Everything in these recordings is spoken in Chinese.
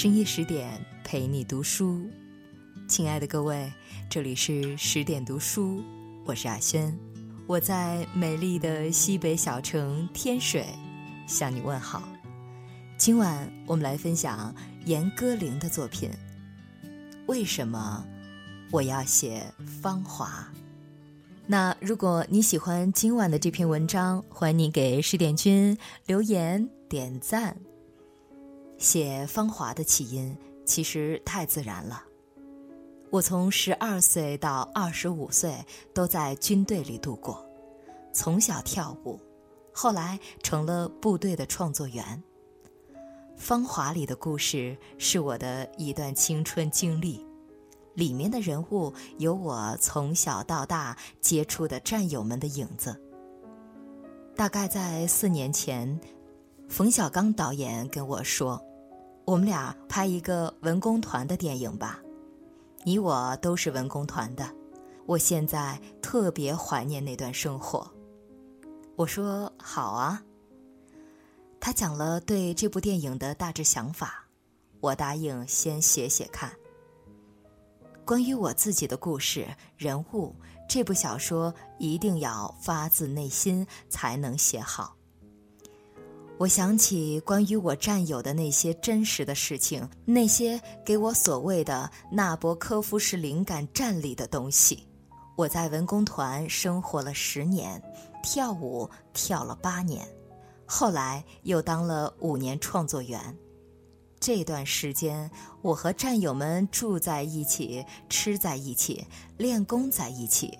深夜十点陪你读书，亲爱的各位，这里是十点读书，我是阿轩，我在美丽的西北小城天水向你问好。今晚我们来分享严歌苓的作品。为什么我要写《芳华》？那如果你喜欢今晚的这篇文章，欢迎你给十点君留言点赞。写《芳华》的起因其实太自然了。我从十二岁到二十五岁都在军队里度过，从小跳舞，后来成了部队的创作员。《芳华》里的故事是我的一段青春经历，里面的人物有我从小到大接触的战友们的影子。大概在四年前，冯小刚导演跟我说。我们俩拍一个文工团的电影吧，你我都是文工团的，我现在特别怀念那段生活。我说好啊。他讲了对这部电影的大致想法，我答应先写写看。关于我自己的故事人物，这部小说一定要发自内心才能写好。我想起关于我战友的那些真实的事情，那些给我所谓的纳博科夫式灵感站立的东西。我在文工团生活了十年，跳舞跳了八年，后来又当了五年创作员。这段时间，我和战友们住在一起，吃在一起，练功在一起，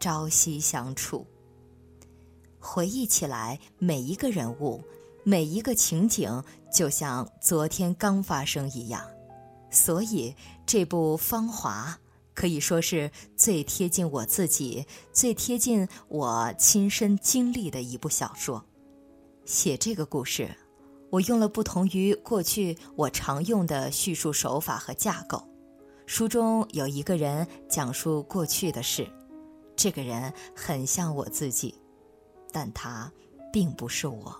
朝夕相处。回忆起来，每一个人物。每一个情景就像昨天刚发生一样，所以这部《芳华》可以说是最贴近我自己、最贴近我亲身经历的一部小说。写这个故事，我用了不同于过去我常用的叙述手法和架构。书中有一个人讲述过去的事，这个人很像我自己，但他并不是我。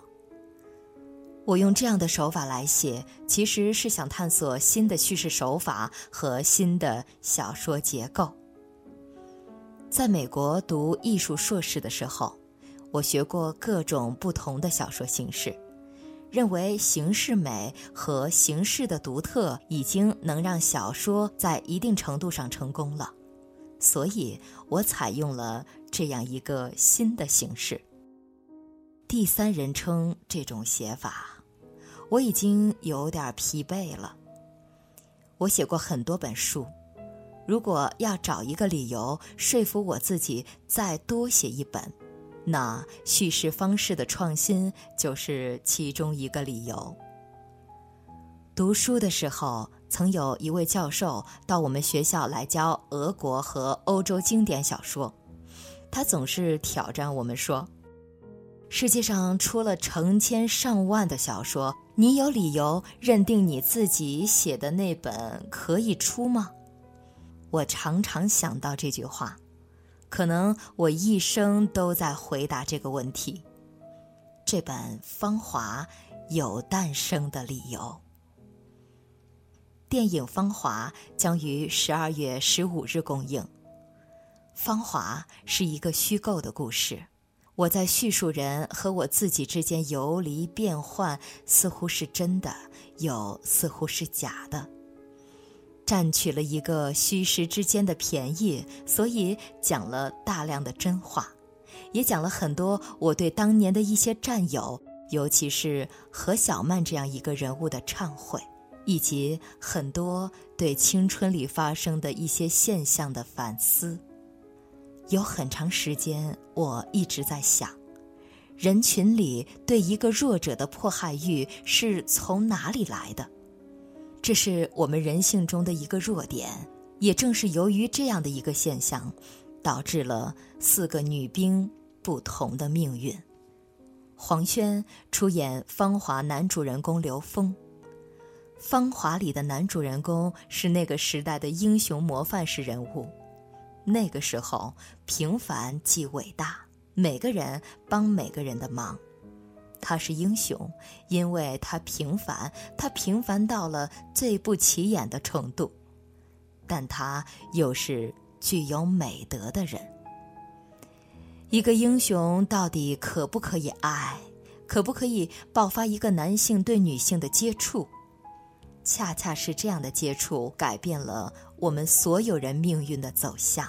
我用这样的手法来写，其实是想探索新的叙事手法和新的小说结构。在美国读艺术硕士的时候，我学过各种不同的小说形式，认为形式美和形式的独特已经能让小说在一定程度上成功了，所以我采用了这样一个新的形式——第三人称这种写法。我已经有点疲惫了。我写过很多本书，如果要找一个理由说服我自己再多写一本，那叙事方式的创新就是其中一个理由。读书的时候，曾有一位教授到我们学校来教俄国和欧洲经典小说，他总是挑战我们说：“世界上出了成千上万的小说。”你有理由认定你自己写的那本可以出吗？我常常想到这句话，可能我一生都在回答这个问题。这本《芳华》有诞生的理由。电影《芳华》将于十二月十五日公映。《芳华》是一个虚构的故事。我在叙述人和我自己之间游离变换，似乎是真的，又似乎是假的。占取了一个虚实之间的便宜，所以讲了大量的真话，也讲了很多我对当年的一些战友，尤其是何小曼这样一个人物的忏悔，以及很多对青春里发生的一些现象的反思。有很长时间，我一直在想，人群里对一个弱者的迫害欲是从哪里来的？这是我们人性中的一个弱点。也正是由于这样的一个现象，导致了四个女兵不同的命运。黄轩出演《芳华》男主人公刘峰，《芳华》里的男主人公是那个时代的英雄模范式人物。那个时候，平凡即伟大，每个人帮每个人的忙。他是英雄，因为他平凡，他平凡到了最不起眼的程度，但他又是具有美德的人。一个英雄到底可不可以爱？可不可以爆发一个男性对女性的接触？恰恰是这样的接触，改变了我们所有人命运的走向。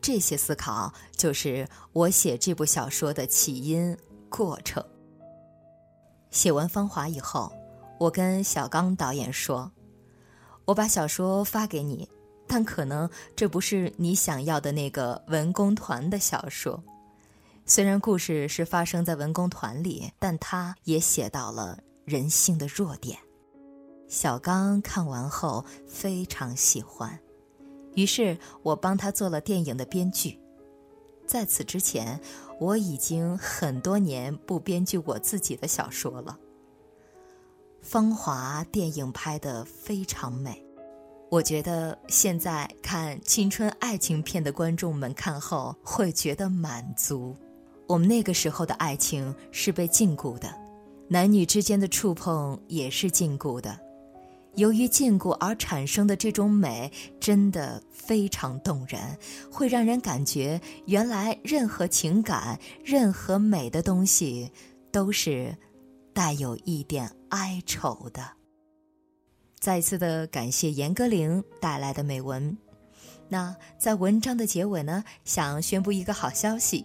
这些思考就是我写这部小说的起因过程。写完《芳华》以后，我跟小刚导演说：“我把小说发给你，但可能这不是你想要的那个文工团的小说。虽然故事是发生在文工团里，但他也写到了人性的弱点。”小刚看完后非常喜欢。于是我帮他做了电影的编剧。在此之前，我已经很多年不编剧我自己的小说了。《芳华》电影拍得非常美，我觉得现在看青春爱情片的观众们看后会觉得满足。我们那个时候的爱情是被禁锢的，男女之间的触碰也是禁锢的。由于禁锢而产生的这种美，真的非常动人，会让人感觉原来任何情感、任何美的东西，都是带有一点哀愁的。再次的感谢严歌苓带来的美文。那在文章的结尾呢，想宣布一个好消息。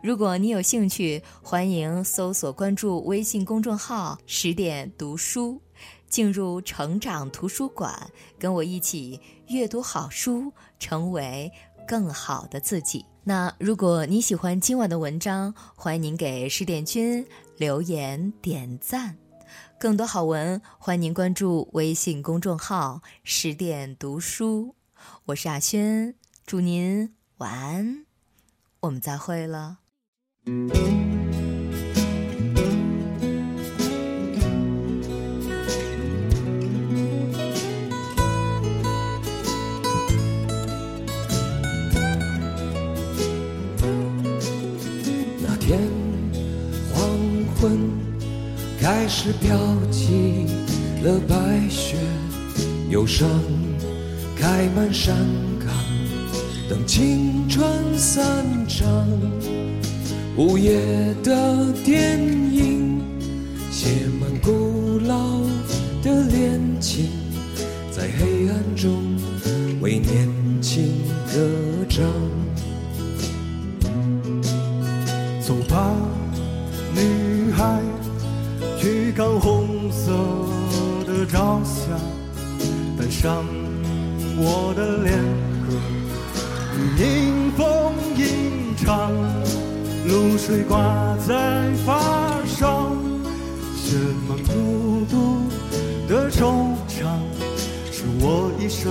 如果你有兴趣，欢迎搜索关注微信公众号“十点读书”，进入成长图书馆，跟我一起阅读好书，成为更好的自己。那如果你喜欢今晚的文章，欢迎您给十点君留言点赞。更多好文，欢迎您关注微信公众号“十点读书”。我是阿轩，祝您晚安，我们再会了。那天黄昏开始飘起了白雪，忧伤开满山岗，等青春散场。午夜的电影，写满古老的恋情，在黑暗中为年轻歌唱。走吧，女孩，去看红色的朝霞，带上我的恋歌，迎风吟唱。露水挂在发梢，什么孤独的惆怅，是我一生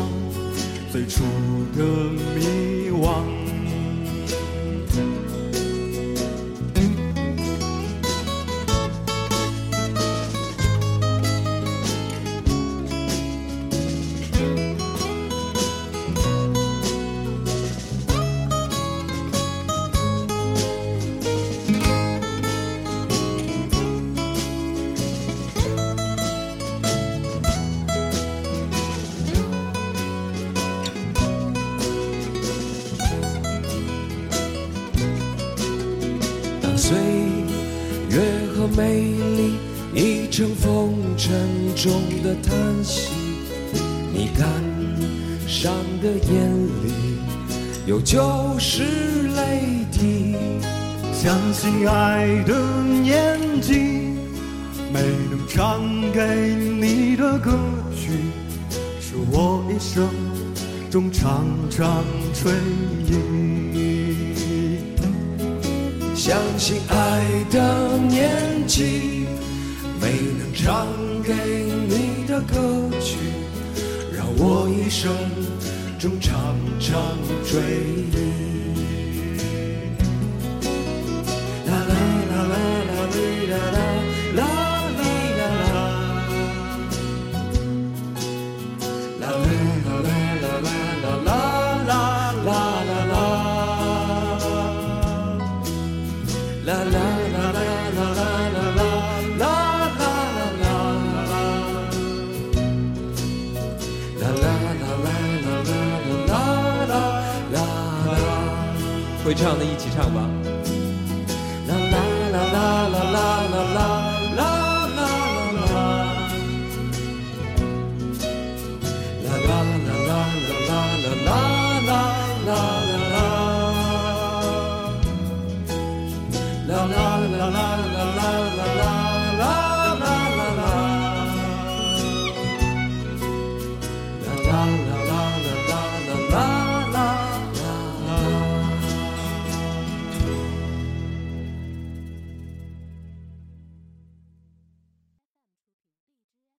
最初的迷惘。沉重的叹息，你感伤的眼里有旧时泪滴。相信爱的年纪，没能唱给你的歌曲，是我一生中常常追忆。相信爱的年纪，没能。唱给你的歌曲，让我一生中常常追忆。会唱的一起唱吧。啦啦啦啦啦啦啦啦啦啦啦，啦啦啦啦啦啦啦啦啦啦，啦啦啦啦啦啦啦